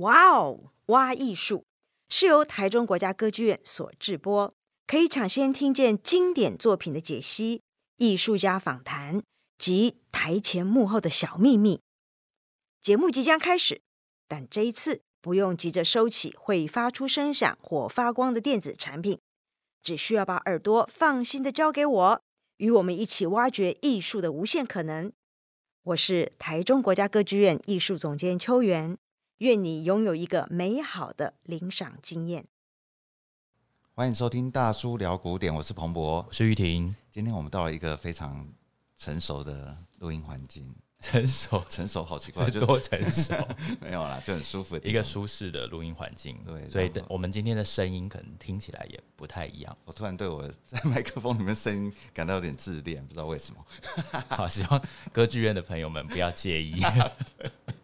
哇哦，挖艺术是由台中国家歌剧院所制播，可以抢先听见经典作品的解析、艺术家访谈及台前幕后的小秘密。节目即将开始，但这一次不用急着收起会发出声响或发光的电子产品，只需要把耳朵放心的交给我，与我们一起挖掘艺术的无限可能。我是台中国家歌剧院艺术总监邱元。愿你拥有一个美好的领赏经验。欢迎收听大叔聊古典，我是彭博，我是玉婷。今天我们到了一个非常成熟的录音环境，成熟，成熟，好奇怪，就多成熟？没有啦，就很舒服的一个舒适的录音环境。对，所以我们今天的声音可能听起来也不太一样。我突然对我在麦克风里面声音感到有点自恋，不知道为什么。好，希望歌剧院的朋友们不要介意。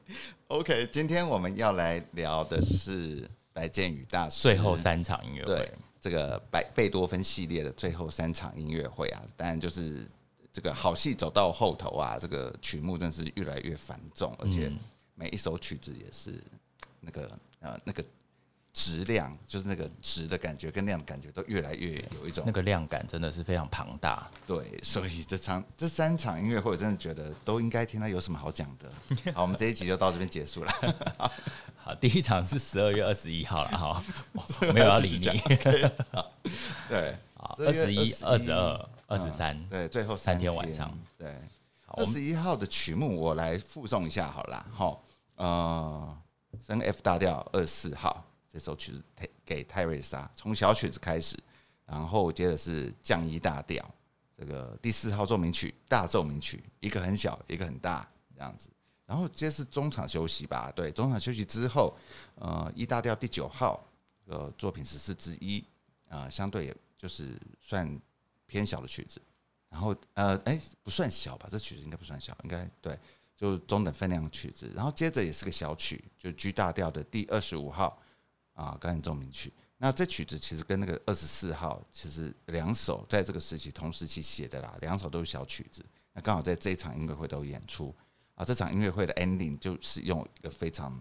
OK，今天我们要来聊的是白建宇大师最后三场音乐会，对，这个白贝多芬系列的最后三场音乐会啊，当然就是这个好戏走到后头啊，这个曲目真是越来越繁重，而且每一首曲子也是那个呃那个。质量就是那个质的感觉跟量的感觉都越来越有一种那个量感真的是非常庞大，对，所以这场这三场音乐会我真的觉得都应该听他有什么好讲的。好，我们这一集就到这边结束了。好，第一场是十二月二十一号了哈，没有要理你。对，二十一、二十二、二十三，对，最后三天晚上。对，二十一号的曲目我来附送一下好了，好，呃，升 F 大调二十四号。这首曲子给泰瑞莎，从小曲子开始，然后接着是降一大调，这个第四号奏鸣曲大奏鸣曲，一个很小，一个很大，这样子。然后接是中场休息吧，对，中场休息之后，呃一大调第九号，呃，作品十四之一，啊，相对也就是算偏小的曲子。然后呃，哎，不算小吧，这曲子应该不算小，应该对，就中等分量的曲子。然后接着也是个小曲，就 G 大调的第二十五号。啊，钢琴奏鸣曲。那这曲子其实跟那个二十四号，其实两首在这个时期同时期写的啦，两首都是小曲子。那刚好在这一场音乐会都演出啊。这场音乐会的 ending 就是用一个非常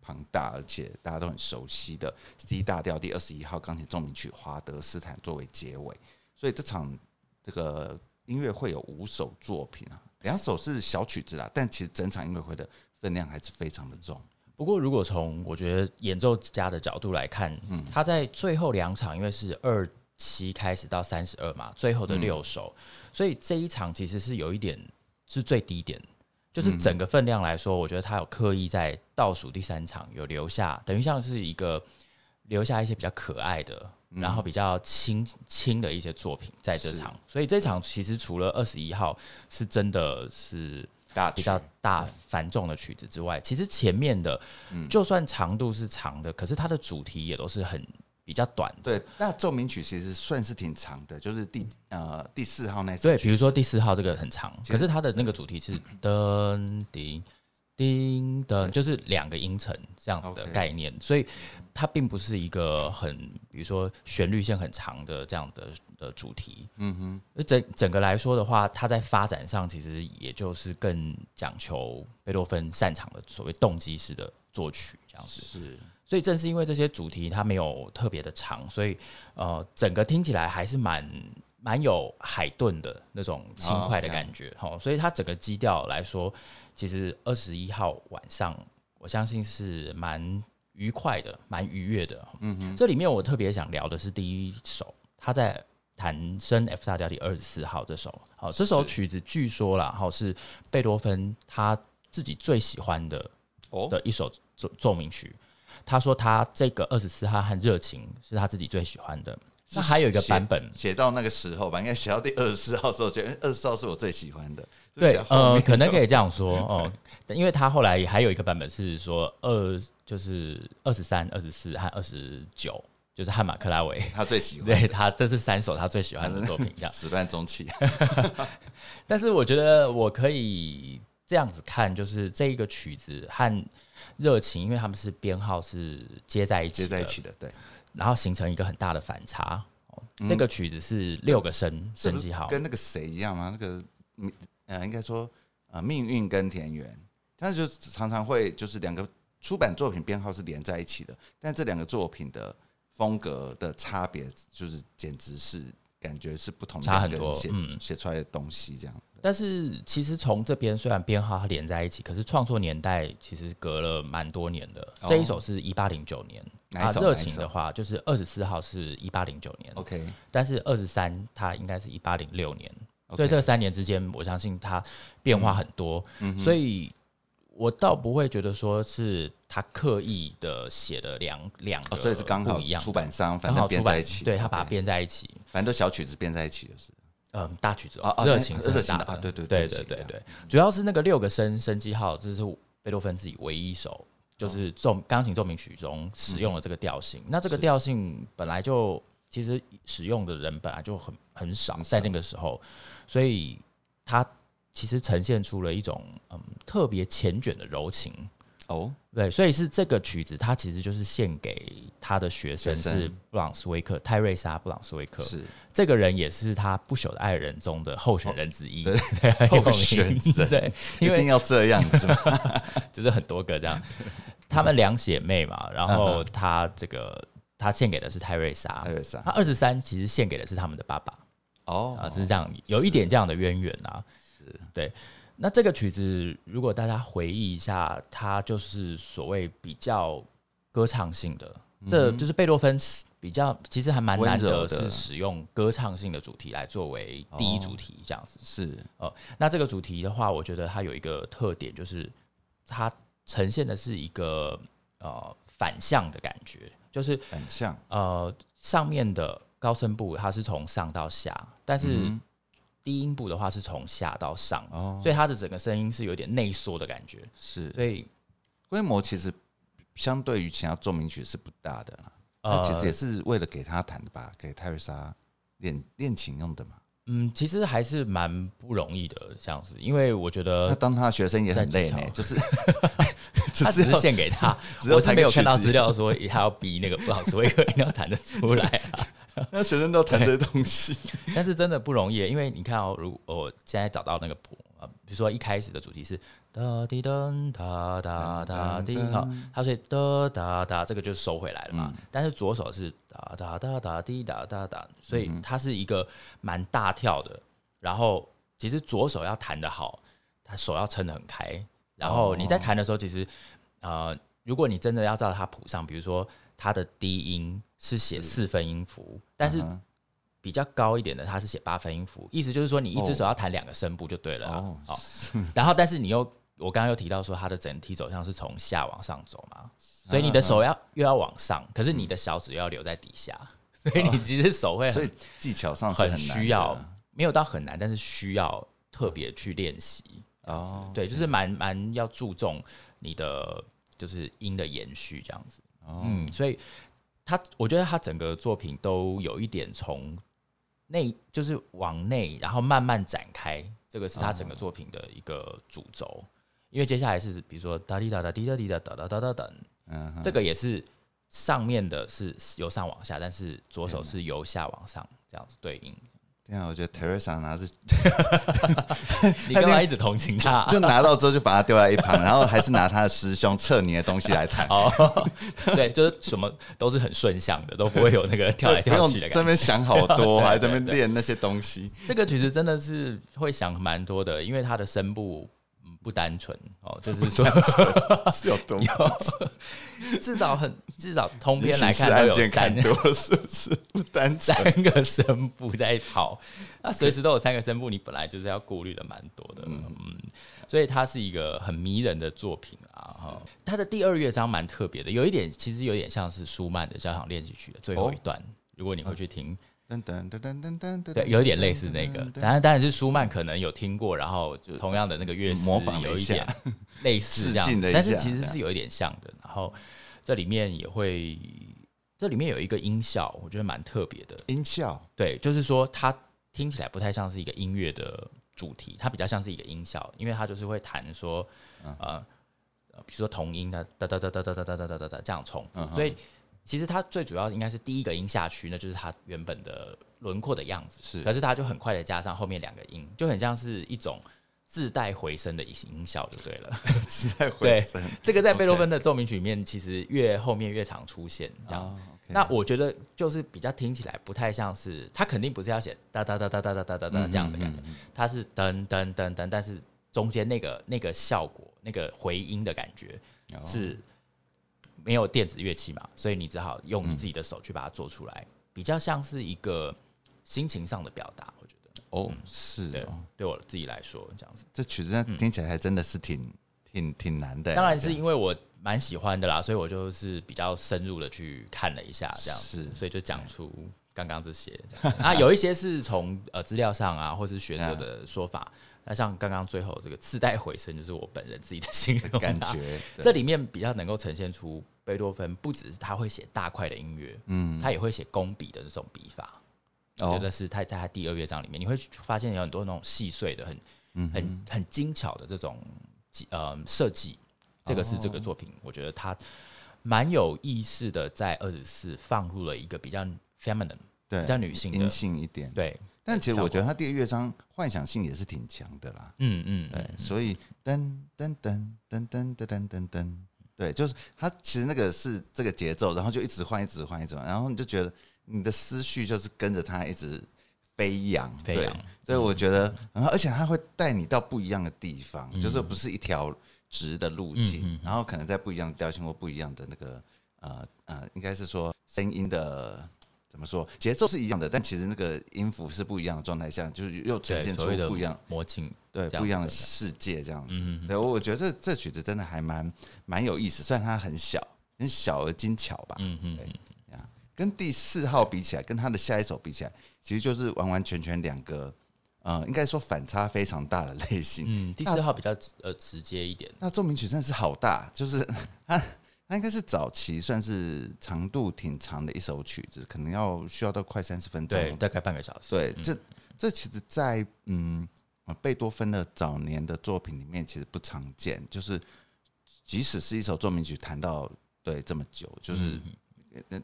庞大而且大家都很熟悉的 C 大调第二十一号钢琴奏鸣曲《华德斯坦》作为结尾。所以这场这个音乐会有五首作品啊，两首是小曲子啦，但其实整场音乐会的分量还是非常的重。不过，如果从我觉得演奏家的角度来看，嗯，他在最后两场，因为是二七开始到三十二嘛，最后的六首，嗯，所以这一场其实是有一点是最低点，就是整个分量来说，我觉得他有刻意在倒数第三场有留下，等于像是一个留下一些比较可爱的，然后比较轻轻的一些作品在这场，所以这场其实除了二十一号是真的是。比较大繁重的曲子之外，其实前面的，就算长度是长的，可是它的主题也都是很比较短的。对，那奏鸣曲其实算是挺长的，就是第呃第四号那首。对，比如说第四号这个很长，可是它的那个主题是噔叮叮的，就是两个音程这样子的概念，所以它并不是一个很，比如说旋律线很长的这样的。的主题，嗯哼，整整个来说的话，它在发展上其实也就是更讲求贝多芬擅长的所谓动机式的作曲这样子。是，所以正是因为这些主题它没有特别的长，所以呃，整个听起来还是蛮蛮有海顿的那种轻快的感觉。好，所以它整个基调来说，其实二十一号晚上，我相信是蛮愉快的，蛮愉悦的。嗯哼，这里面我特别想聊的是第一首，他在。弹升 F 大调第二十四号这首，好，这首曲子据说啦，好是贝多芬他自己最喜欢的哦的一首奏奏鸣曲。他说他这个二十四号和热情是他自己最喜欢的。那还有一个版本写到那个时候吧，应该写到第二十四号的时候，觉得二十四号是我最喜欢的。对，呃，可能可以这样说哦，因为他后来还有一个版本是说二就是二十三、二十四和二十九。就是汉马克拉维，他最喜欢，对他这是三首他最喜欢的作品，这样始乱终弃。但是我觉得我可以这样子看，就是这一个曲子和热情，因为他们是编号是接在一起，接在一起的，对，然后形成一个很大的反差。嗯、这个曲子是六个声升记号，跟那个谁一样吗？那个呃，应该说呃，命运跟田园，但是就常常会就是两个。出版作品编号是连在一起的，但这两个作品的风格的差别，就是简直是感觉是不同的，差很多，写写出来的东西这样。但是其实从这边虽然编号它连在一起，可是创作年代其实隔了蛮多年的。哦、这一首是一八零九年，啊，热情的话就是二十四号是一八零九年，OK。但是二十三它应该是一八零六年所以这三年之间，我相信它变化很多，嗯、所以我倒不会觉得说是他刻意的写的两两个、哦，所以是刚好一样，出版商反正编在一起，对他把它编在一起，反正都小曲子编在一起就是。嗯，大曲子哦，热情是很大的，对对对对对对，主要是那个六个升升记号，这是贝多芬自己唯一一首，就是奏钢琴奏鸣曲中使用了这个调性。那这个调性本来就其实使用的人本来就很很少，在那个时候，所以它其实呈现出了一种嗯特别缱绻的柔情。哦、oh?，对，所以是这个曲子，它其实就是献给他的学生，是布朗斯威克泰瑞莎布朗斯威克，是这个人也是他不朽的爱人中的候选人之一，对，候选人，对，一定要这样子吗？就是很多个这样，他们两姐妹嘛，然后他这个他献给的是泰瑞莎，泰瑞莎，他二十三其实献给的是他们的爸爸，哦，啊，是这样，有一点这样的渊源啊，是对。那这个曲子，如果大家回忆一下，它就是所谓比较歌唱性的，嗯、这就是贝多芬比较其实还蛮难得是使用歌唱性的主题来作为第一主题这样子。是呃，那这个主题的话，我觉得它有一个特点，就是它呈现的是一个呃反向的感觉，就是反向呃上面的高声部它是从上到下，但是、嗯低音部的话是从下到上，哦，所以它的整个声音是有点内缩的感觉。是，所以规模其实相对于其他奏鸣曲是不大的啦。呃，其实也是为了给他弹的吧，给泰瑞莎练练琴用的嘛。嗯，其实还是蛮不容易的这样子，因为我觉得他当他的学生也很累呢，就是 他只是献给他，我才没有看到资料说他要逼那个布朗斯威克一定要弹得出来啊。那学生都弹这些东西，但是真的不容易，因为你看哦，如果我现在找到那个谱啊，比如说一开始的主题是哒滴噔哒哒哒滴，好，它所以哒哒哒，这个就收回来了嘛。但是左手是哒哒哒哒滴哒哒哒，所以它是一个蛮大跳的。然后其实左手要弹得好，他手要撑得很开。然后你在弹的时候，其实呃，如果你真的要照它谱上，比如说它的低音。是写四分音符，但是比较高一点的，它是写八分音符。意思就是说，你一只手要弹两个声部就对了。哦，哦然后但是你又，我刚刚又提到说，它的整体走向是从下往上走嘛，所以你的手要又要往上，可是你的小指又要留在底下，所以你其实手会很，所以技巧上很需要，没有到很难，但是需要特别去练习。哦，对，就是蛮蛮要注重你的就是音的延续这样子。嗯，所以。他我觉得他整个作品都有一点从内就是往内，然后慢慢展开，这个是他整个作品的一个主轴。因为接下来是比如说哒滴哒哒滴哒滴哒哒哒哒哒等，嗯，这个也是上面的是由上往下，但是左手是由下往上这样子对应。对啊，我觉得 Teresa 拿着，你干嘛一直同情他？就拿到之后就把他丢在一旁，然后还是拿他的师兄测你的东西来谈。哦，对，就是什么都是很顺向的，都不会有那个跳来跳去的感觉。这边想好多，还在这边练那些东西。这个曲子真的是会想蛮多的，因为他的声部。不单纯哦，就是说是有多 至少很至少通篇来看都有三多，是不是？不单三个声部在跑，那随时都有三个声部，你本来就是要顾虑的蛮多的，嗯，所以它是一个很迷人的作品啊。哈，它的第二乐章蛮特别的，有一点其实有点像是舒曼的交响练习曲的最后一段，如果你会去听。噔噔噔噔噔噔噔，对，有一点类似那个，当然当然是舒曼可能有听过，然后同样的那个乐师模仿有一点 类似这样，但是其实是有一点像的。然后这里面也会，这里面有一个音效，我觉得蛮特别的。音效，对，就是说它听起来不太像是一个音乐的主题，它比较像是一个音效，因为它就是会弹说，呃，比如说同音的哒哒哒哒哒哒哒哒哒哒这样重复，所以。其实它最主要应该是第一个音下去，那就是它原本的轮廓的样子。是，可是它就很快的加上后面两个音，就很像是一种自带回声的音效就对了，自带回声。这个在贝多芬的奏鸣曲里面，其实越后面越常出现这样。Oh. 那我觉得就是比较听起来不太像是，它肯定不是要写哒哒哒哒哒哒哒哒哒这样的感觉，他是噔噔噔噔，但是中间那个那个效果，那个回音的感觉是没有电子乐器嘛，所以你只好用你自己的手去把它做出来，比较像是一个心情上的表达。我觉得哦，是对，对我自己来说这样子，这曲子听起来还真的是挺挺挺难的。当然是因为我蛮喜欢的啦，所以我就是比较深入的去看了一下这样子，所以就讲出刚刚这些。啊，有一些是从呃资料上啊，或是学者的说法。那像刚刚最后这个自带回声，就是我本人自己的心容感觉。这里面比较能够呈现出贝多芬，不只是他会写大块的音乐，嗯，他也会写工笔的那种笔法。我觉得是他在他第二乐章里面，你会发现有很多那种细碎的、很、嗯、很很精巧的这种呃设计。这个是这个作品，我觉得他蛮有意识的，在二十四放入了一个比较 feminine，对，比较女性的、阴性一点。对，但其实我觉得他第一乐章幻想性也是挺强的啦。嗯嗯，对，所以噔噔噔噔噔噔噔噔噔，对，就是他其实那个是这个节奏，然后就一直换，一直换，一直换，然后你就觉得。你的思绪就是跟着它一直飞扬，飞扬，所以我觉得，然后而且他会带你到不一样的地方，就是不是一条直的路径，然后可能在不一样的调性或不一样的那个呃呃，应该是说声音的怎么说，节奏是一样的，但其实那个音符是不一样的状态下，就是又呈现出不一样魔镜，对不一样的世界这样子。对，我觉得这这曲子真的还蛮蛮有意思，虽然它很小，很小而精巧吧。嗯嗯。跟第四号比起来，跟他的下一首比起来，其实就是完完全全两个，呃，应该说反差非常大的 类型。嗯，第四号比较呃直接一点。那奏鸣曲真的是好大，就是它 它应该是早期算是长度挺长的一首曲子，可能要需要到快三十分钟，对，大概半个小时。对，这这其实，在嗯贝多芬的早年的作品里面，其实不常见，就是即使是一首奏鸣曲弹到对这么久，就是。嗯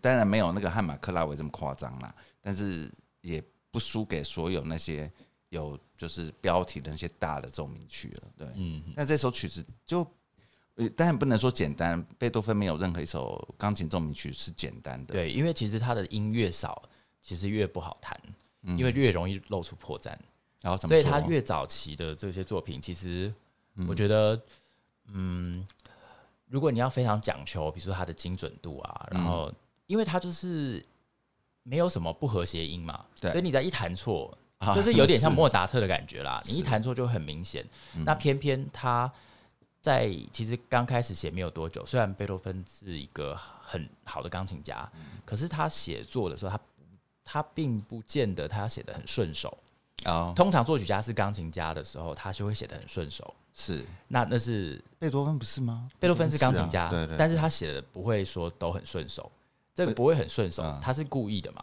当然没有那个汉马克拉维这么夸张啦，但是也不输给所有那些有就是标题的那些大的奏鸣曲了。对，嗯，但这首曲子就当然不能说简单，贝多芬没有任何一首钢琴奏鸣曲是简单的。对，因为其实他的音越少，其实越不好弹，因为越容易露出破绽。然后，所以他越早期的这些作品，其实我觉得，嗯。如果你要非常讲求，比如说它的精准度啊，然后因为它就是没有什么不和谐音嘛，所以你在一弹错，就是有点像莫扎特的感觉啦。你一弹错就很明显。那偏偏他在其实刚开始写没有多久，虽然贝多芬是一个很好的钢琴家，可是他写作的时候，他他并不见得他写的很顺手。通常作曲家是钢琴家的时候，他就会写的很顺手。是，那那是贝多芬不是吗？贝多芬是钢琴家，对对，但是他写的不会说都很顺手，这个不会很顺手，他是故意的嘛？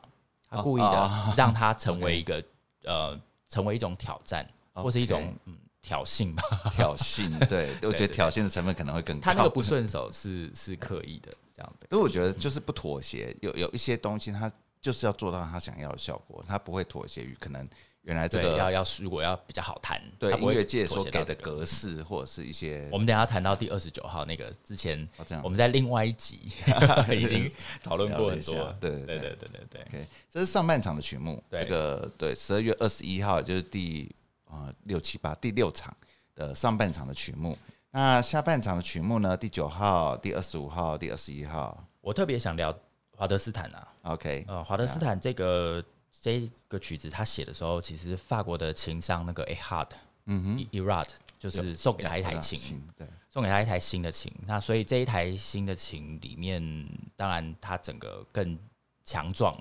他故意的让他成为一个呃，成为一种挑战，或是一种嗯挑衅吧？挑衅，对，我觉得挑衅的成分可能会更高。他那个不顺手是是刻意的这样的，所以我觉得就是不妥协，有有一些东西他就是要做到他想要的效果，他不会妥协于可能。原来这个要要如果要比较好弹，对音乐界所给的格式或者是一些，我们等下谈到第二十九号那个之前，我们在另外一集 已经讨论过很多。对对对对对对。OK，这是上半场的曲目，这个对十二月二十一号就是第啊六七八第六场的上半场的曲目。那下半场的曲目呢？第九号、第二十五号、第二十一号。我特别想聊华德斯坦啊。OK，呃，华德斯坦这个。这个曲子他写的时候，其实法国的琴商那个 A Hard，嗯哼，Erard 就是送给他一台琴，对，送给他一台新的琴。那所以这一台新的琴里面，当然它整个更强壮，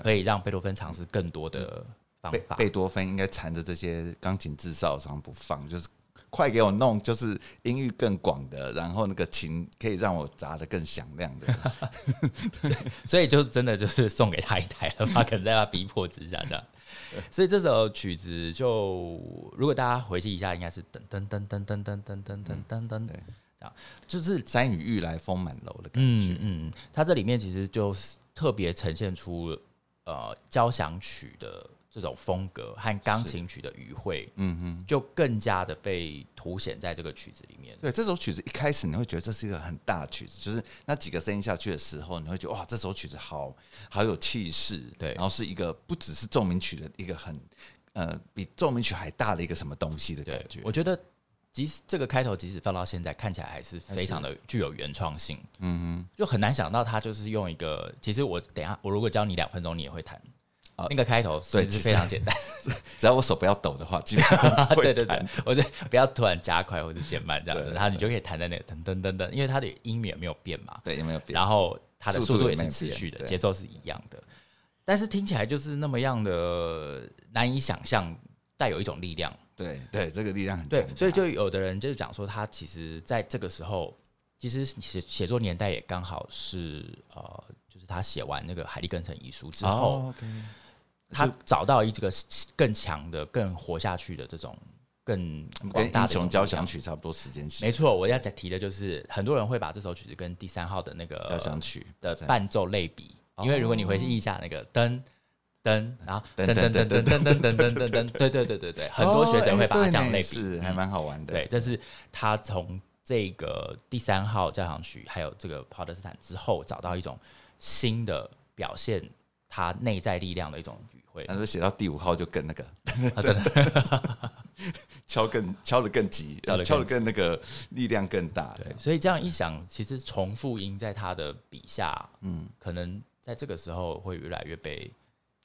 可以让贝多芬尝试更多的方法。贝多芬应该缠着这些钢琴制造商不放，就是。快给我弄，就是音域更广的，然后那个琴可以让我砸得更响亮的。对，所以就真的就是送给他一台了吧？可能在他逼迫之下这样。所以这首曲子就，如果大家回忆一下，应该是噔噔噔噔噔噔噔噔噔噔噔，这样就是山雨欲来风满楼的感觉。嗯嗯，它这里面其实就是特别呈现出呃交响曲的。这种风格和钢琴曲的余晖，嗯哼，就更加的被凸显在这个曲子里面。对，这首曲子一开始你会觉得这是一个很大的曲子，就是那几个声音下去的时候，你会觉得哇，这首曲子好好有气势。对，然后是一个不只是奏鸣曲的一个很呃比奏鸣曲还大的一个什么东西的感觉。我觉得即使这个开头即使放到现在看起来还是非常的具有原创性。嗯哼，就很难想到他就是用一个，其实我等下我如果教你两分钟，你也会弹。那个开头其实非常简单，只要我手不要抖的话，基本上 对对对，我就不要突然加快或者减慢这样子，然后你就可以弹在那个噔噔噔噔，因为它的音也没有变嘛，对，也没有变，然后它的速度也是持续的，节奏是一样的，但是听起来就是那么样的难以想象，带有一种力量，对对，这个力量很对，所以就有的人就是讲说，他其实在这个时候，其实写写作年代也刚好是呃，就是他写完那个海利根城遗书之后。他找到一这个更强的、更活下去的这种更广大雄交响曲差不多时间线。没错，我要再提的就是，很多人会把这首曲子跟第三号的那个交响曲的伴奏类比，因为如果你回去忆一下那个噔噔，然后噔噔噔噔噔噔噔噔噔噔，对对对对对，很多学者会把它这样类比，是还蛮好玩的。对，这是他从这个第三号交响曲还有这个帕德斯坦之后，找到一种新的表现他内在力量的一种。他说写到第五号就更那个，敲更敲的更急，敲的更那个力量更大。对，所以这样一想，其实重复音在他的笔下，嗯，可能在这个时候会越来越被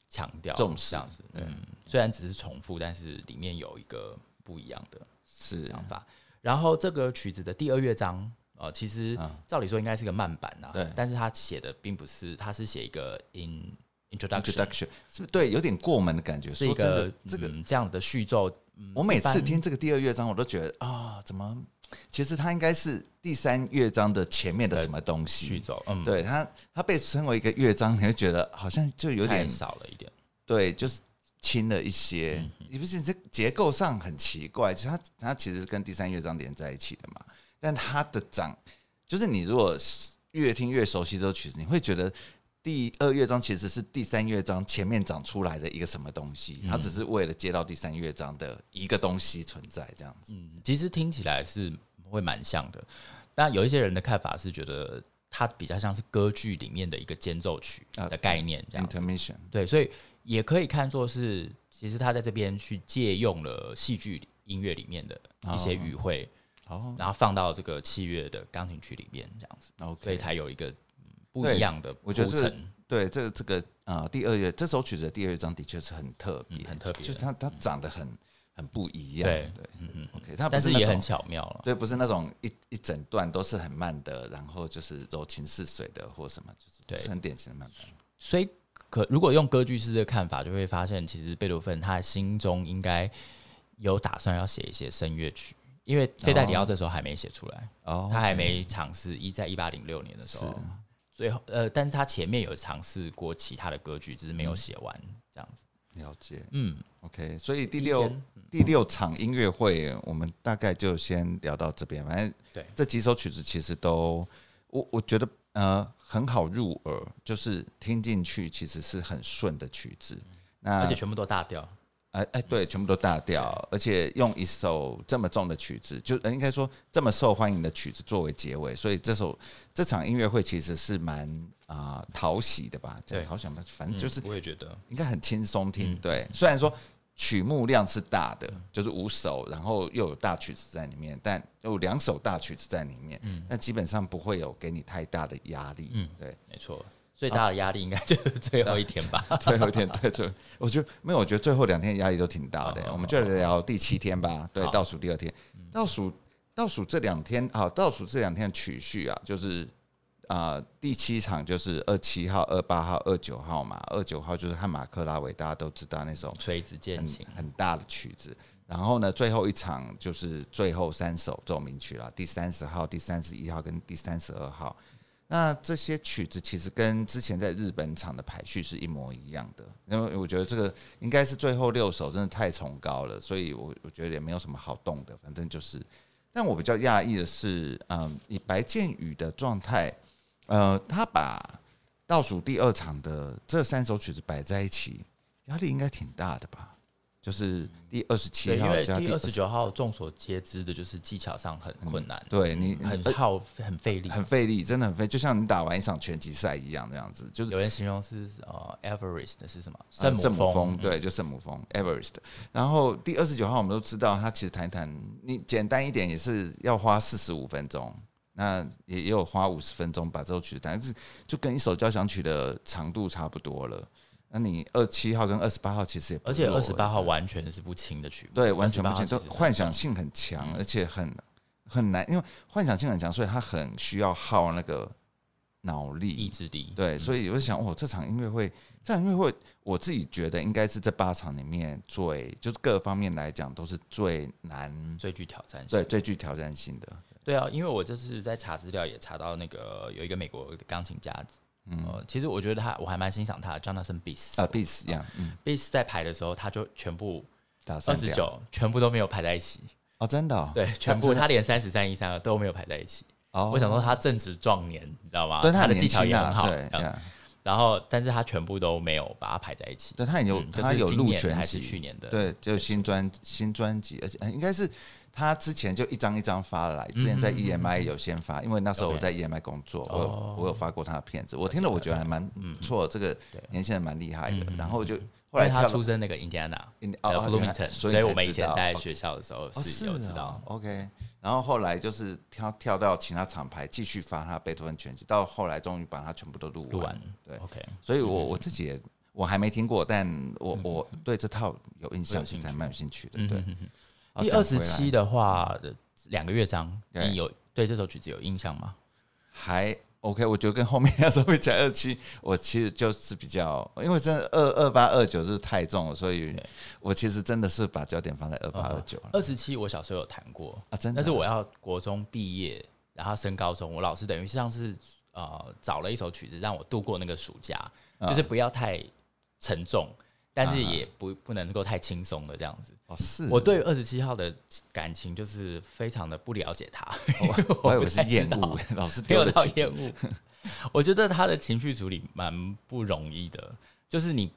强调重视。这样子，嗯，虽然只是重复，但是里面有一个不一样的是想法。然后这个曲子的第二乐章，呃，其实照理说应该是个慢板呐，对，但是他写的并不是，他是写一个 in。Introduction 是不是对，有点过门的感觉？是一个这个这样的序奏。我每次听这个第二乐章，我都觉得啊，怎么？其实它应该是第三乐章的前面的什么东西？序奏，嗯，对它，它被称为一个乐章，你会觉得好像就有点少了一点。对，就是轻了一些。你不是这结构上很奇怪？其实它它其实跟第三乐章连在一起的嘛。但它的长，就是你如果越听越熟悉这首曲子，你会觉得。第二乐章其实是第三乐章前面长出来的一个什么东西，它只是为了接到第三乐章的一个东西存在这样子。嗯，其实听起来是会蛮像的，但有一些人的看法是觉得它比较像是歌剧里面的一个间奏曲的概念这样子。Intermission。对，所以也可以看作是，其实他在这边去借用了戏剧音乐里面的一些语汇，哦，然后放到这个器乐的钢琴曲里面这样子，然后所以才有一个。不一样的，我觉得这个对这个这个啊，第二乐这首曲子的第二乐章的确是很特别，很特别，就是它它长得很很不一样，对对，嗯嗯，OK，它但是也很巧妙了，对，不是那种一一整段都是很慢的，然后就是柔情似水的或什么，就是很典型的慢板。所以可如果用歌剧式的看法，就会发现其实贝多芬他心中应该有打算要写一些声乐曲，因为费戴里奥这时候还没写出来，哦，他还没尝试一在一八零六年的时候。最后，呃，但是他前面有尝试过其他的歌剧，只是没有写完，这样子。了解，嗯，OK。所以第六第六场音乐会，我们大概就先聊到这边。反正对这几首曲子，其实都我我觉得呃很好入耳，就是听进去其实是很顺的曲子。那而且全部都大调。哎哎，对，全部都大调，而且用一首这么重的曲子，就应该说这么受欢迎的曲子作为结尾，所以这首这场音乐会其实是蛮啊讨喜的吧？对，好想吧，反正就是我也觉得应该很轻松听。对，虽然说曲目量是大的，就是五首，然后又有大曲子在里面，但有两首大曲子在里面，嗯，但基本上不会有给你太大的压力。嗯，对，没错。最大的压力应该就是 最后一天吧，最后一天，对，最后我觉得没有，我觉得最后两天压力都挺大的。我们就聊第七天吧，对，倒数第二天，倒数倒数这两天，好，倒数这两天的曲序啊，就是啊，第七场就是二七号、二八号、二九号嘛，二九号就是汉马克拉维，大家都知道那首锤子键琴很大的曲子。然后呢，最后一场就是最后三首奏鸣曲了，第三十号、第三十一号跟第三十二号。那这些曲子其实跟之前在日本场的排序是一模一样的，因为我觉得这个应该是最后六首真的太崇高了，所以我我觉得也没有什么好动的，反正就是。但我比较讶异的是，嗯，以白建宇的状态，呃，他把倒数第二场的这三首曲子摆在一起，压力应该挺大的吧？就是第二十七号因为加第二十九号，众所皆知的就是技巧上很困难，嗯、对你很耗很费力，很费力，真的很费，就像你打完一场拳击赛一样那样子。就是有人形容是呃，Everest 是什么？圣母峰，嗯、对，就圣母峰 Everest。然后第二十九号，我们都知道，他其实谈谈你简单一点也是要花四十五分钟，那也也有花五十分钟把这首曲子弹，但是就跟一首交响曲的长度差不多了。那你二七号跟二十八号其实也不，而且二十八号完全是不轻的曲目，对，完全不轻，都幻想性很强，嗯、而且很很难，因为幻想性很强，所以它很需要耗那个脑力、意志力。对，所以我就想，哦，这场音乐会，这场音乐会，我自己觉得应该是这八场里面最，就是各方面来讲都是最难、最具挑战性，对，最具挑战性的。对啊，因为我这次在查资料也查到那个有一个美国钢琴家。嗯，其实我觉得他，我还蛮欣赏他，Jonathan Bees 啊，Bees 一样，Bees 在排的时候，他就全部二十九，全部都没有排在一起哦，真的，对，全部他连三十三、一三二都没有排在一起。哦，我想说他正值壮年，你知道吗？对，他的技巧也很好，对，然后，但是他全部都没有把它排在一起。对，他有，他有录全还是去年的？对，就新专新专辑，而且应该是。他之前就一张一张发来，之前在 EMI 有先发，因为那时候我在 EMI 工作，我有我有发过他的片子，我听了我觉得还蛮不错，这个年轻人蛮厉害的。然后就后来他出生那个 Indiana，呃，Bloomington，所以我们以前在学校的时候是有知道。OK，然后后来就是跳跳到其他厂牌继续发他贝多芬全集，到后来终于把他全部都录完。对，OK，所以我我自己也我还没听过，但我我对这套有印象，其实还蛮有兴趣的。对。第二十七的话，两个乐章，你有对这首曲子有印象吗？还 OK，我觉得跟后面 那首比起来，二七我其实就是比较，因为真的二二八二九是太重了，所以我其实真的是把焦点放在二八二九。二十七我小时候有弹过啊，真的，但是我要国中毕业，然后升高中，我老师等于像是呃找了一首曲子让我度过那个暑假，就是不要太沉重。但是也不不能够太轻松的这样子。哦，是。我对二十七号的感情就是非常的不了解他，我以为是厌恶，老是没有到厌恶。我觉得他的情绪处理蛮不容易的，就是你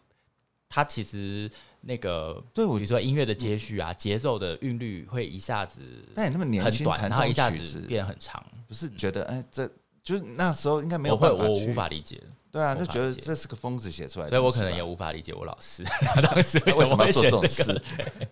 他其实那个，对我比如说音乐的接续啊，节奏的韵律会一下子，但你那么年轻，然后一下子变很长，不是觉得哎，这就是那时候应该没有办法，我无法理解。对啊，就觉得这是个疯子写出来的，所以我可能也无法理解我老师 当时为什么会做这种事。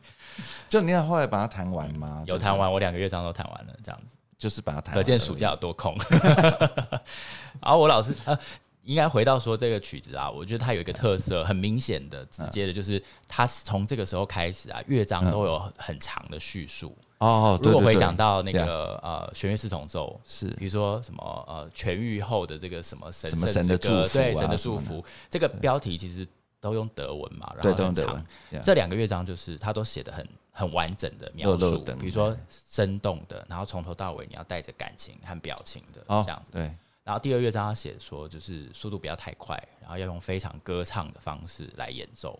就你俩后来把它弹完吗？有弹完，我两个乐章都弹完了，这样子就是把它弹。可见暑假有多空。然后我老师呃，应该回到说这个曲子啊，我觉得它有一个特色，很明显的、直接的，就是它从这个时候开始啊，乐章都有很长的叙述。哦，如果回想到那个呃弦乐四重奏，是比如说什么呃痊愈后的这个什么神什么神的祝福，对神的祝福，这个标题其实都用德文嘛，然后很长。这两个乐章就是他都写的很很完整的描述，比如说生动的，然后从头到尾你要带着感情和表情的这样子。对，然后第二乐章他写说就是速度不要太快，然后要用非常歌唱的方式来演奏。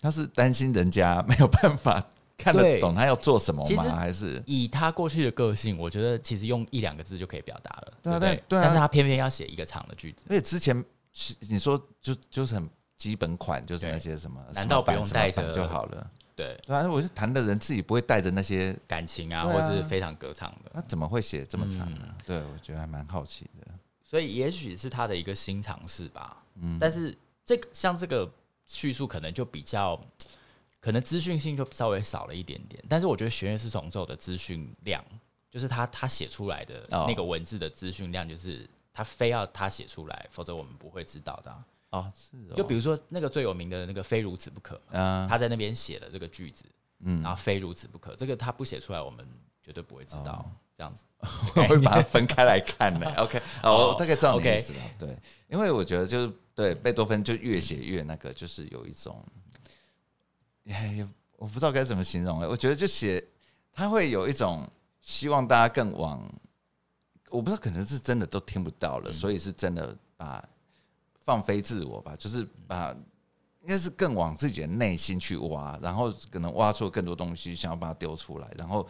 他是担心人家没有办法。看得懂他要做什么吗？还是以他过去的个性，我觉得其实用一两个字就可以表达了。对啊，对，对啊。但是他偏偏要写一个长的句子。而且之前你说就就是很基本款，就是那些什么，难道不用带着就好了？对，对啊。我是谈的人自己不会带着那些感情啊，或者是非常歌唱的，那怎么会写这么长呢？对，我觉得还蛮好奇的。所以也许是他的一个新尝试吧。嗯，但是这个像这个叙述可能就比较。可能资讯性就稍微少了一点点，但是我觉得弦乐四重奏的资讯量，就是他他写出来的那个文字的资讯量，就是他非要他写出来，否则我们不会知道的啊。哦，是哦。就比如说那个最有名的那个“非如此不可”，嗯，他在那边写了这个句子，嗯，然后“非如此不可”，这个他不写出来，我们绝对不会知道。这样子，我会把它分开来看的。OK，哦，我大概知道你的意思了。对，因为我觉得就是对贝多芬就越写越那个，就是有一种。也我不知道该怎么形容了。我觉得就写他会有一种希望大家更往，我不知道可能是真的都听不到了，所以是真的把放飞自我吧，就是把应该是更往自己的内心去挖，然后可能挖出更多东西，想要把它丢出来。然后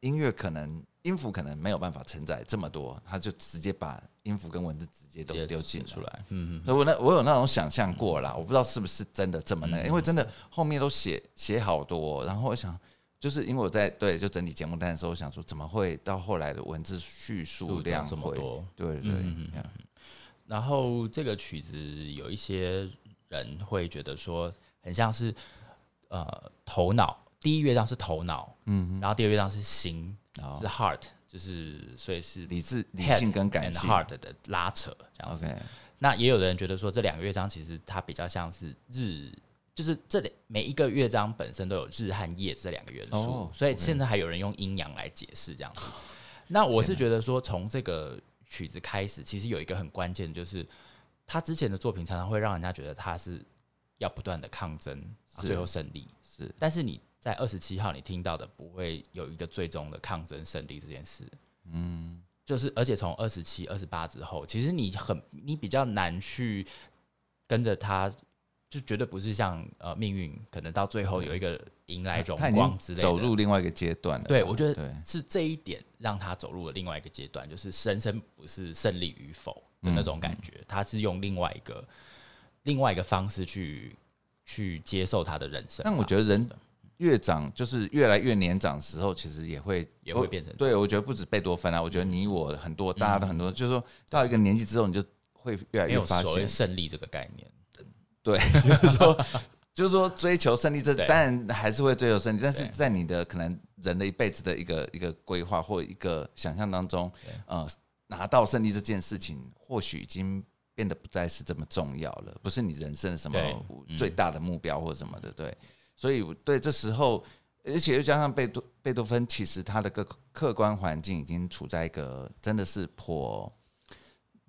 音乐可能音符可能没有办法承载这么多，他就直接把音符跟文字直接都丢进出来。嗯嗯，所以我那我有那种想象过啦，我不知道是不是真的这么那个，因为真的后面都写写好多，然后我想，就是因为我在对就整理节目单的时候，我想说怎么会到后来的文字叙述量会这么多？对对，嗯嗯。然后这个曲子有一些人会觉得说，很像是呃头脑，第一乐章是头脑，嗯，然后第二乐章是心。是 heart，就是所以是理智、理性跟感性 heart 的拉扯这样子。那也有的人觉得说，这两个乐章其实它比较像是日，就是这里每一个乐章本身都有日和夜这两个元素，oh. 所以现在还有人用阴阳来解释这样子。那我是觉得说，从这个曲子开始，其实有一个很关键，就是他之前的作品常常会让人家觉得他是要不断的抗争，最后胜利是，但是你。在二十七号，你听到的不会有一个最终的抗争胜利这件事。嗯，就是而且从二十七、二十八之后，其实你很你比较难去跟着他，就绝对不是像呃命运可能到最后有一个迎来荣光之类的，走入另外一个阶段。对，我觉得是这一点让他走入了另外一个阶段，就是生生不是胜利与否的那种感觉，嗯、他是用另外一个另外一个方式去去接受他的人生。但我觉得人。越长就是越来越年长的时候，其实也会也会变成对。我觉得不止贝多芬啊，我觉得你我很多大家都很多，就是说到一个年纪之后，你就会越来越发现胜利这个概念。对，就是说，就是说追求胜利，这当然还是会追求胜利，但是在你的可能人的一辈子的一个一个规划或一个想象当中，呃，拿到胜利这件事情，或许已经变得不再是这么重要了，不是你人生什么最大的目标或什么的，对。所以，对这时候，而且又加上贝多贝多芬，其实他的个客观环境已经处在一个真的是颇，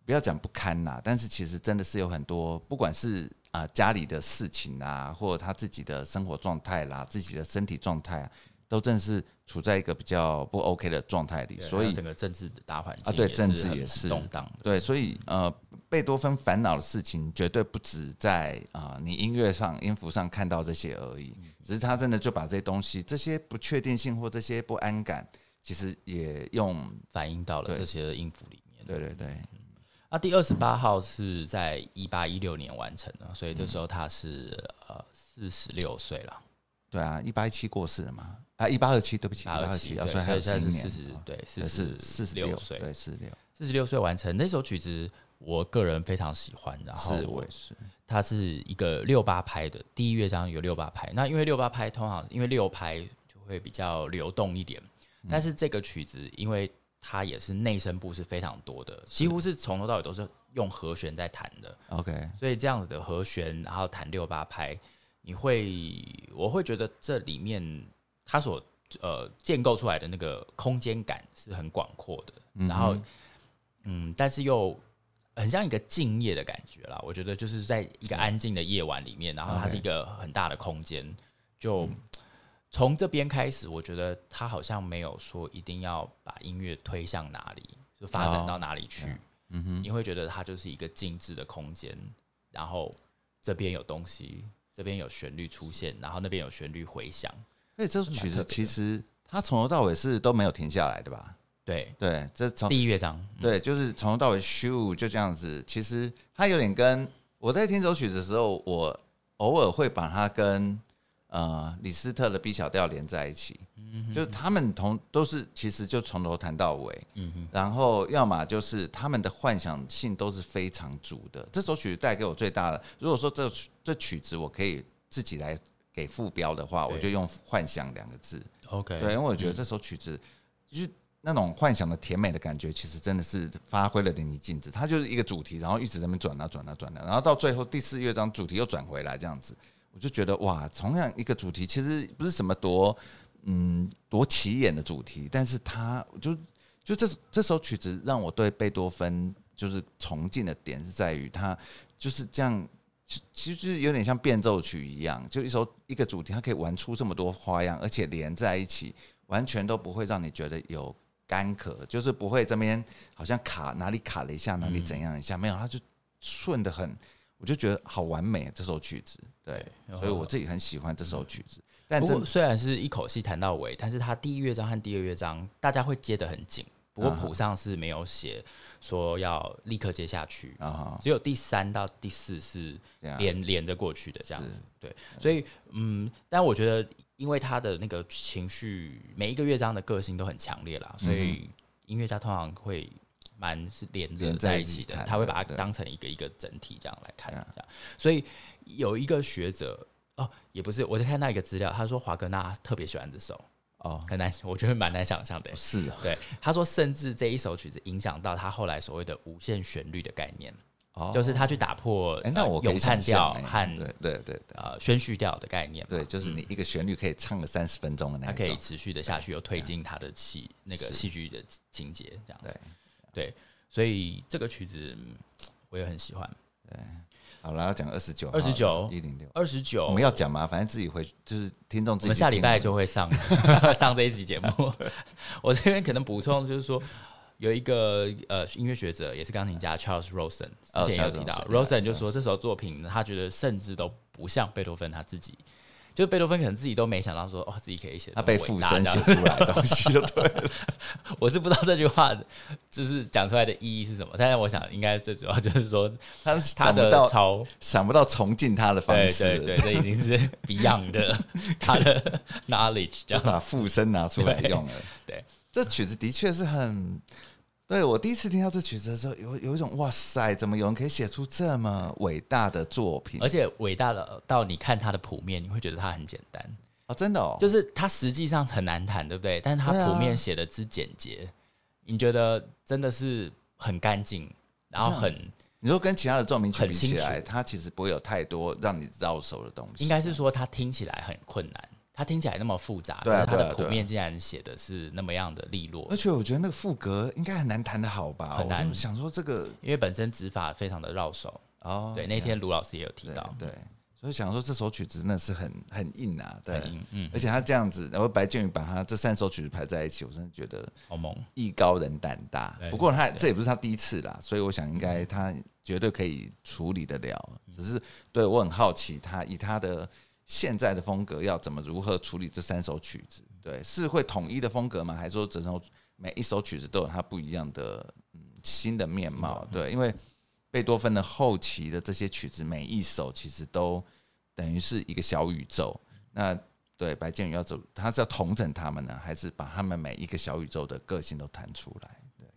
不要讲不堪啦，但是其实真的是有很多，不管是啊家里的事情啊，或者他自己的生活状态啦，自己的身体状态啊。都正是处在一个比较不 OK 的状态里，所以整个政治的大环境啊，对政治也是动荡。对，所以呃，贝多芬烦恼的事情绝对不止在啊、呃，你音乐上音符上看到这些而已，只是他真的就把这些东西、这些不确定性或这些不安感，其实也用反映到了这些音符里面。对对对。那、啊、第二十八号是在一八一六年完成的，所以这时候他是呃四十六岁了。对啊，一八一七过世了嘛。啊，一八二七，对不起，一八二七，所以还有四年，对，四十四十六岁，对，四十六，四十六岁完成那首曲子，我个人非常喜欢。然后我也是，它是一个六八拍的，第一乐章有六八拍。那因为六八拍通常因为六拍就会比较流动一点，但是这个曲子因为它也是内声部是非常多的，几乎是从头到尾都是用和弦在弹的。OK，所以这样子的和弦，然后弹六八拍，你会，我会觉得这里面。它所呃建构出来的那个空间感是很广阔的，然后嗯，但是又很像一个静夜的感觉啦。我觉得就是在一个安静的夜晚里面，然后它是一个很大的空间。就从这边开始，我觉得他好像没有说一定要把音乐推向哪里，就发展到哪里去。嗯哼，你会觉得它就是一个静止的空间，然后这边有东西，这边有旋律出现，然后那边有旋律回响。所以这首曲子其实它从头到尾是都没有停下来的吧？对对，这从第一乐章，对，就是从头到尾咻就这样子。其实它有点跟我在听这首曲子的时候，我偶尔会把它跟呃李斯特的 B 小调连在一起，嗯就是他们同都是其实就从头弹到尾，嗯然后要么就是他们的幻想性都是非常足的。这首曲子带给我最大的，如果说这这曲子我可以自己来。给副标的话，我就用“幻想”两个字。OK，对，因为我觉得这首曲子就是那种幻想的甜美的感觉，其实真的是发挥了淋漓尽致。它就是一个主题，然后一直在那边转啊转啊转啊，然后到最后第四乐章主题又转回来，这样子，我就觉得哇，同样一个主题，其实不是什么多嗯多起眼的主题，但是它就就这这首曲子让我对贝多芬就是崇敬的点是在于，它就是这样。其实有点像变奏曲一样，就一首一个主题，它可以玩出这么多花样，而且连在一起，完全都不会让你觉得有干咳，就是不会这边好像卡哪里卡了一下，哪里怎样一下，没有，它就顺的很。我就觉得好完美这首曲子，对，所以我自己很喜欢这首曲子。但不过虽然是一口气弹到尾，但是它第一乐章和第二乐章大家会接得很紧。不过谱上是没有写说要立刻接下去啊，只有第三到第四是连连着过去的这样子。对，所以嗯，但我觉得因为他的那个情绪，每一个乐章的个性都很强烈啦，所以音乐家通常会蛮是连着在一起的，他会把它当成一个一个整体这样来看这样。所以有一个学者哦，也不是，我在看到一个资料，他说华格纳特别喜欢这首。哦，很难，我觉得蛮难想象的。是啊，对，他说，甚至这一首曲子影响到他后来所谓的无限旋律的概念，哦，就是他去打破那我咏叹调和对对对呃宣叙调的概念。对，就是你一个旋律可以唱个三十分钟的那种，它可以持续的下去，又推进他的戏那个戏剧的情节这样子。对，所以这个曲子我也很喜欢。对。好了，要讲二十九，二十九一零六，二十九，我们要讲吗？反正自己回，就是听众自己。我们下礼拜就会上 上这一集节目。我这边可能补充，就是说有一个呃音乐学者，也是钢琴家 Charles Rosen，之前有提到，Rosen 就说这首作品他觉得甚至都不像贝多芬他自己。就贝多芬可能自己都没想到说，哦，自己可以写他被附身写出来的东西就对了。我是不知道这句话就是讲出来的意义是什么，但是我想应该最主要就是说他他的超想不到崇敬他的方式，对对对，这已经是 Beyond 的他的 knowledge，这样把附身拿出来用了。对，这曲子的确是很。对，我第一次听到这曲子的时候，有有一种哇塞，怎么有人可以写出这么伟大的作品？而且伟大的到你看它的谱面，你会觉得它很简单啊、哦！真的哦，就是它实际上很难弹，对不对？但是它谱面写的之简洁，啊、你觉得真的是很干净，然后很你说跟其他的奏鸣曲比起来，它其实不会有太多让你绕手的东西。应该是说它听起来很困难。它听起来那么复杂，对、啊，它的谱面竟然写的是那么样的利落，而且我觉得那个副歌应该很难弹得好吧？很难。想说这个，因为本身指法非常的绕手哦。对，那天卢老师也有提到，对，对，所以想说这首曲子真的是很很硬啊，对，嗯。而且他这样子，然后白建宇把他这三首曲子排在一起，我真的觉得好猛，艺高人胆大。不过他这也不是他第一次啦，所以我想应该他绝对可以处理得了。只是对我很好奇，他以他的。现在的风格要怎么如何处理这三首曲子？对，是会统一的风格吗？还是说整首每一首曲子都有它不一样的嗯新的面貌？对，因为贝多芬的后期的这些曲子，每一首其实都等于是一个小宇宙。那对白建宇要走，他是要统整他们呢，还是把他们每一个小宇宙的个性都弹出来？对，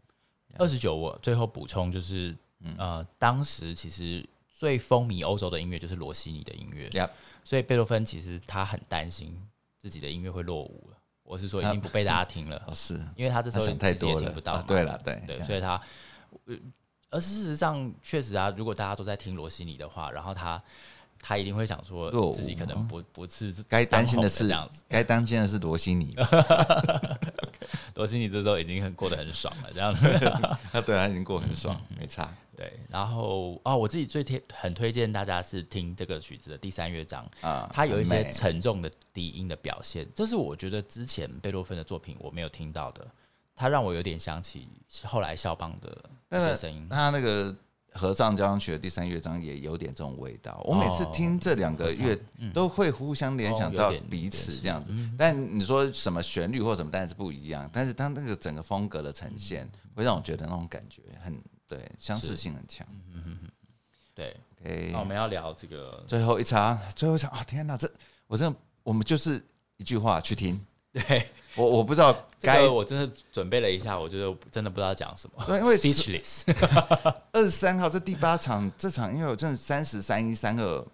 二十九，我最后补充就是，嗯呃，当时其实最风靡欧洲的音乐就是罗西尼的音乐。Yep. 所以贝多芬其实他很担心自己的音乐会落伍了。我是说已经不被大家听了，是因为他这时候也听不到。对了，对对，所以他，而事实上确实啊，如果大家都在听罗西尼的话，然后他他一定会想说自己可能不不是该担心的是这样子，该担心的是罗西尼。罗西尼这时候已经很过得很爽了，这样子。他对他已经过很爽，没差。对，然后哦，我自己最推很推荐大家是听这个曲子的第三乐章啊，它有一些沉重的低音的表现，这是我觉得之前贝多芬的作品我没有听到的，它让我有点想起后来肖邦的那些声音。他那个合唱交响曲的第三乐章也有点这种味道，我每次听这两个乐都会互相联想到彼此这样子。但你说什么旋律或什么，当然是不一样，但是它那个整个风格的呈现，会让我觉得那种感觉很。对，相似性很强。对，OK，那我们要聊这个最后一场，最后一场啊！天哪，这我真的，我们就是一句话去听。对，我我不知道该，我真的准备了一下，我觉得真的不知道讲什么。对，因为 speechless。二十三号这第八场，这场因为我真的三十三一三二，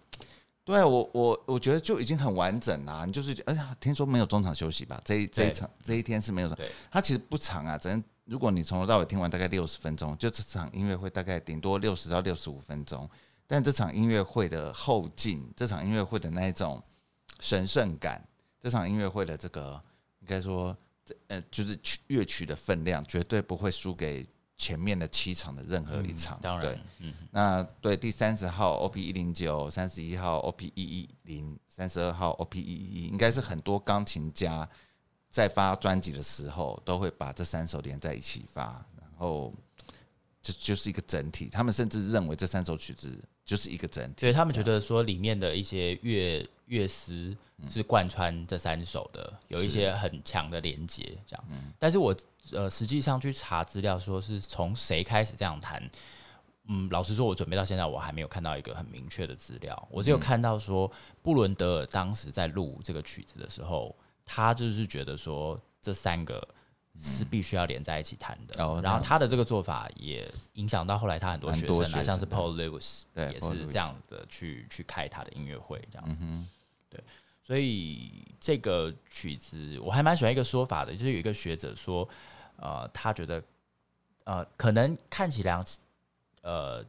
对我我我觉得就已经很完整啦。你就是，哎呀，听说没有中场休息吧？这一这一场这一天是没有的。对，它其实不长啊，只能。如果你从头到尾听完大概六十分钟，就这场音乐会大概顶多六十到六十五分钟，但这场音乐会的后劲，这场音乐会的那一种神圣感，这场音乐会的这个应该说这，呃，就是曲乐曲的分量，绝对不会输给前面的七场的任何一场。嗯、当然，对，嗯、那对第三十号 OP 一零九，三十一号 OP 一一零，三十二号 OP 一一一，应该是很多钢琴家。在发专辑的时候，都会把这三首连在一起发，然后这就是一个整体。他们甚至认为这三首曲子就是一个整体，所以他们觉得说里面的一些乐乐思是贯穿这三首的，嗯、有一些很强的连接，这样。嗯、但是我呃实际上去查资料，说是从谁开始这样弹。嗯，老实说，我准备到现在，我还没有看到一个很明确的资料。我只有看到说，布伦德尔当时在录这个曲子的时候，他就是觉得说，这三个是必须要连在一起弹的。嗯、然后他的这个做法也影响到后来他很多学生啊，生像是 Paul Lewis 也是这样的去去开他的音乐会这样子。嗯、对，所以这个曲子我还蛮喜欢一个说法的，就是有一个学者说，呃，他觉得呃，可能看起来。呃，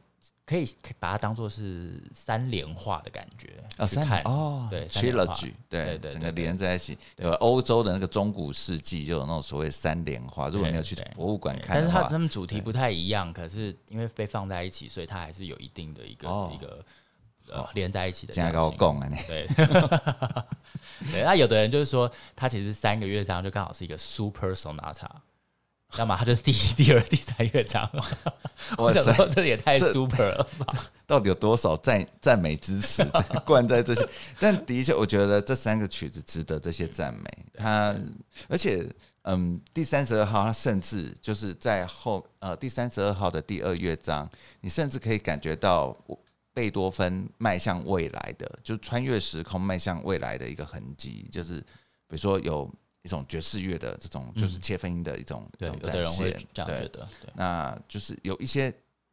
可以把它当做是三连画的感觉哦，三看哦，对，trilogy，对对，整个连在一起。有欧洲的那个中古世纪就有那种所谓三连画，如果你要去博物馆看，但是它它们主题不太一样，可是因为被放在一起，所以它还是有一定的一个一个呃连在一起的。现在跟我讲啊，对，对，那有的人就是说，他其实三个乐章就刚好是一个 super sonata。那么他就是第一、第二、第三乐章。我想说，这也太 super 了吧？到底有多少赞赞美之词灌在这些？但的确，我觉得这三个曲子值得这些赞美。它，而且，嗯，第三十二号，它甚至就是在后呃第三十二号的第二乐章，你甚至可以感觉到贝多芬迈向未来的，就穿越时空迈向未来的一个痕迹，就是比如说有。一种爵士乐的这种，就是切分音的一种一种展现，对，那就是有一些，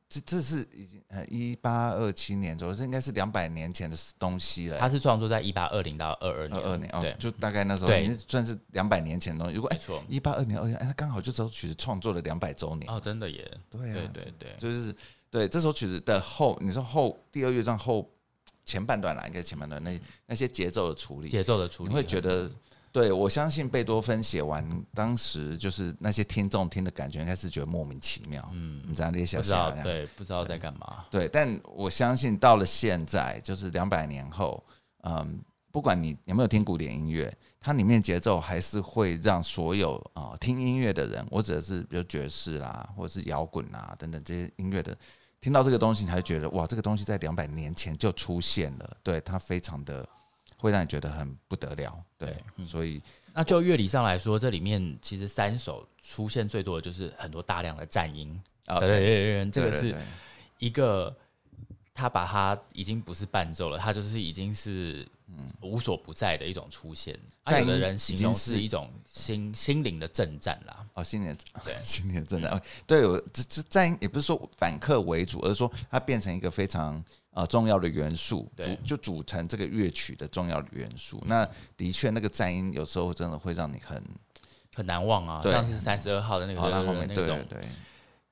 这这是已经呃一八二七年左右，这应该是两百年前的东西了。它是创作在一八二零到二二年，二二年哦，就大概那时候已经算是两百年前的东西。如果哎，一八二零二零，哎，它刚好就这首曲子创作了两百周年。哦，真的耶，对对对对，就是对这首曲子的后，你说后第二乐章后前半段啦，应该前半段那那些节奏的处理，节奏的处理，你会觉得。对，我相信贝多芬写完，当时就是那些听众听的感觉，应该是觉得莫名其妙。嗯，你这样列下来，对，不知道在干嘛。对，但我相信到了现在，就是两百年后，嗯，不管你有没有听古典音乐，它里面节奏还是会让所有啊、呃、听音乐的人，或者是比如爵士啦，或者是摇滚啦等等这些音乐的，听到这个东西，你还觉得哇，这个东西在两百年前就出现了，对，它非常的。会让你觉得很不得了，对，嗯、所以那就乐理上来说，这里面其实三首出现最多的就是很多大量的战音啊，对对对，这个是一个他把它已经不是伴奏了，他就是已经是嗯无所不在的一种出现。啊、有的人形容是一种心心灵的震战啦，哦，心灵对 心灵的震颤，对，这这战音也不是说反客为主，而是说它变成一个非常。啊，重要的元素组就组成这个乐曲的重要的元素。那的确，那个战音有时候真的会让你很很难忘啊，像是三十二号的那个后面那种，对，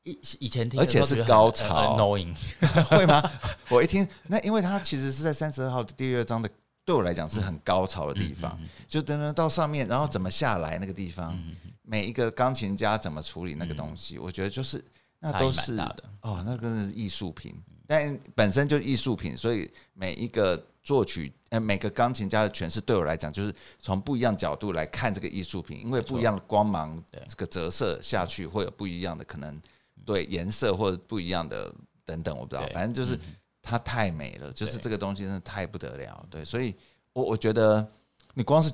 以以前听，而且是高潮，会吗？我一听，那因为它其实是在三十二号的第二章的，对我来讲是很高潮的地方，就等等到上面，然后怎么下来那个地方，每一个钢琴家怎么处理那个东西，我觉得就是那都是哦，那个是艺术品。但本身就艺术品，所以每一个作曲，呃，每个钢琴家的诠释，对我来讲，就是从不一样角度来看这个艺术品，因为不一样的光芒，这个折射下去会有不一样的可能，对颜色或者不一样的等等，我不知道，反正就是它太美了，就是这个东西真的太不得了，对，所以我我觉得你光是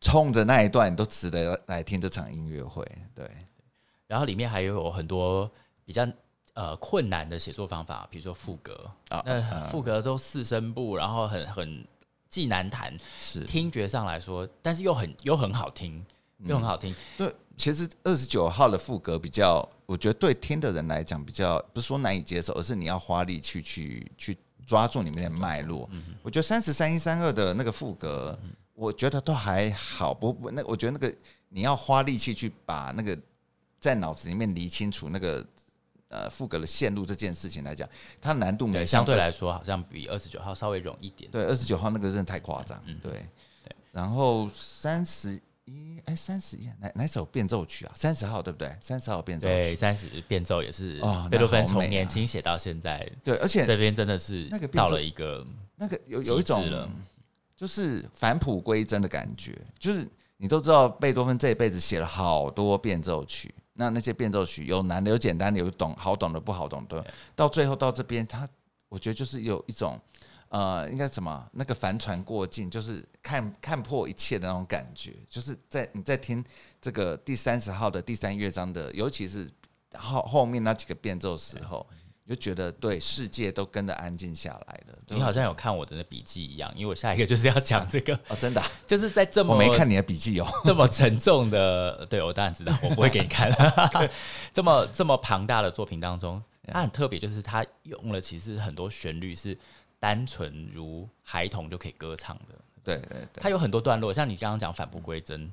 冲着那一段，你都值得来听这场音乐会，对。然后里面还有很多比较。呃，困难的写作方法，比如说副歌啊，那副歌都四声部，然后很很既难弹，是听觉上来说，但是又很又很好听，又很好听。嗯、对，其实二十九号的副歌比较，我觉得对听的人来讲比较不是说难以接受，而是你要花力去去去抓住里面的脉络。嗯、我觉得三十三一三二的那个副歌，嗯、我觉得都还好，不不，那我觉得那个你要花力气去把那个在脑子里面理清楚那个。呃，副歌的线路这件事情来讲，它难度没相对来说好像比二十九号稍微容易一点。对，二十九号那个真的太夸张。嗯，对对。然后三十一，哎，三十一哪哪首变奏曲啊？三十号对不对？三十号变奏曲。对，三十变奏也是哦，贝多芬从年轻写到现在。对，而且这边真的是那个到了一个那个有有一种就是返璞归真的感觉。就是你都知道，贝多芬这一辈子写了好多变奏曲。那那些变奏曲有难的，有简单的，有懂好懂的，不好懂的，到最后到这边，他我觉得就是有一种呃，应该什么那个帆船过境，就是看看破一切的那种感觉，就是在你在听这个第三十号的第三乐章的，尤其是后后面那几个变奏时候。你就觉得对世界都跟着安静下来了。你好像有看我的那笔记一样，因为我下一个就是要讲这个哦，真的，就是在这么我没看你的笔记哦，这么沉重的，对我当然知道，我不会给你看。这么这么庞大的作品当中，它很特别，就是它用了其实很多旋律是单纯如孩童就可以歌唱的。对对对，它有很多段落，像你刚刚讲返璞归真，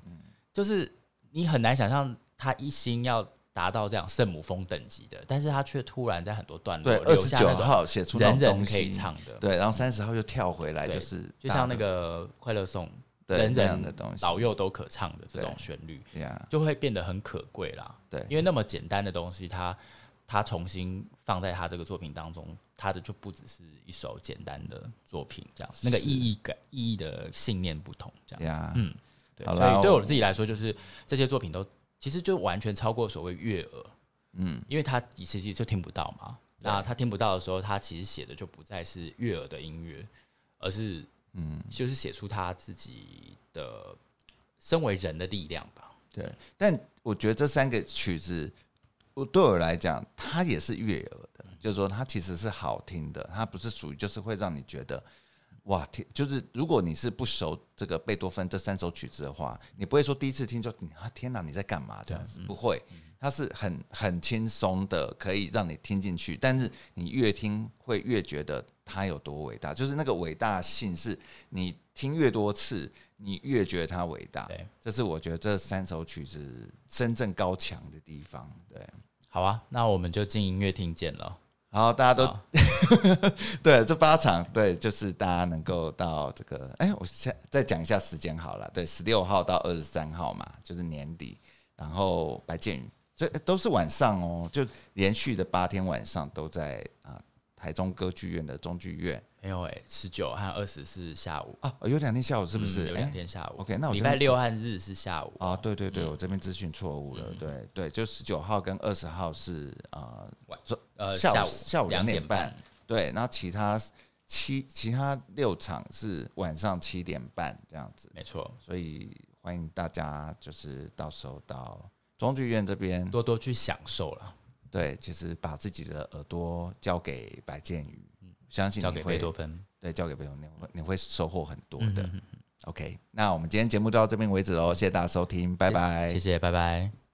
就是你很难想象他一心要。达到这样圣母峰等级的，但是他却突然在很多段落，对，二十九号写出人人可以唱的，对，然后三十号又跳回来，就是就像那个快乐颂，人人的东西，老幼都可唱的这种旋律，就会变得很可贵啦。对，因为那么简单的东西，他他重新放在他这个作品当中，他的就不只是一首简单的作品，这样那个意义感、意义的信念不同，这样子，嗯，对，所以对我自己来说，就是这些作品都。其实就完全超过所谓悦耳，嗯，因为他其实就听不到嘛。那他听不到的时候，他其实写的就不再是悦耳的音乐，而是嗯，就是写出他自己的身为人的力量吧。对，但我觉得这三个曲子，我对我来讲，它也是悦耳的，就是说它其实是好听的，它不是属于就是会让你觉得。哇天，就是如果你是不熟这个贝多芬这三首曲子的话，你不会说第一次听就啊天哪，你在干嘛这样子？不会，它是很很轻松的，可以让你听进去。但是你越听会越觉得它有多伟大，就是那个伟大性是你听越多次，你越觉得它伟大。对，这是我觉得这三首曲子真正高强的地方。对，好啊，那我们就进音乐厅见了。好，大家都 对这八场，对，就是大家能够到这个，哎，我先再讲一下时间好了，对，十六号到二十三号嘛，就是年底，然后白建宇，这都是晚上哦，就连续的八天晚上都在啊。台中歌剧院的中剧院没有哎，十九和二十是下午啊，有两天下午是不是？有两天下午。OK，那我礼拜六和日是下午啊。对对对，我这边资讯错误了。对对，就十九号跟二十号是呃晚呃下午下午两点半。对，然后其他七其他六场是晚上七点半这样子。没错，所以欢迎大家就是到时候到中剧院这边多多去享受了。对，其实把自己的耳朵交给白建宇，嗯、相信你会交给贝多芬，对，交给贝多芬，你会你会收获很多的。嗯、哼哼 OK，那我们今天节目就到这边为止喽，谢谢大家收听，拜拜，谢谢，拜拜。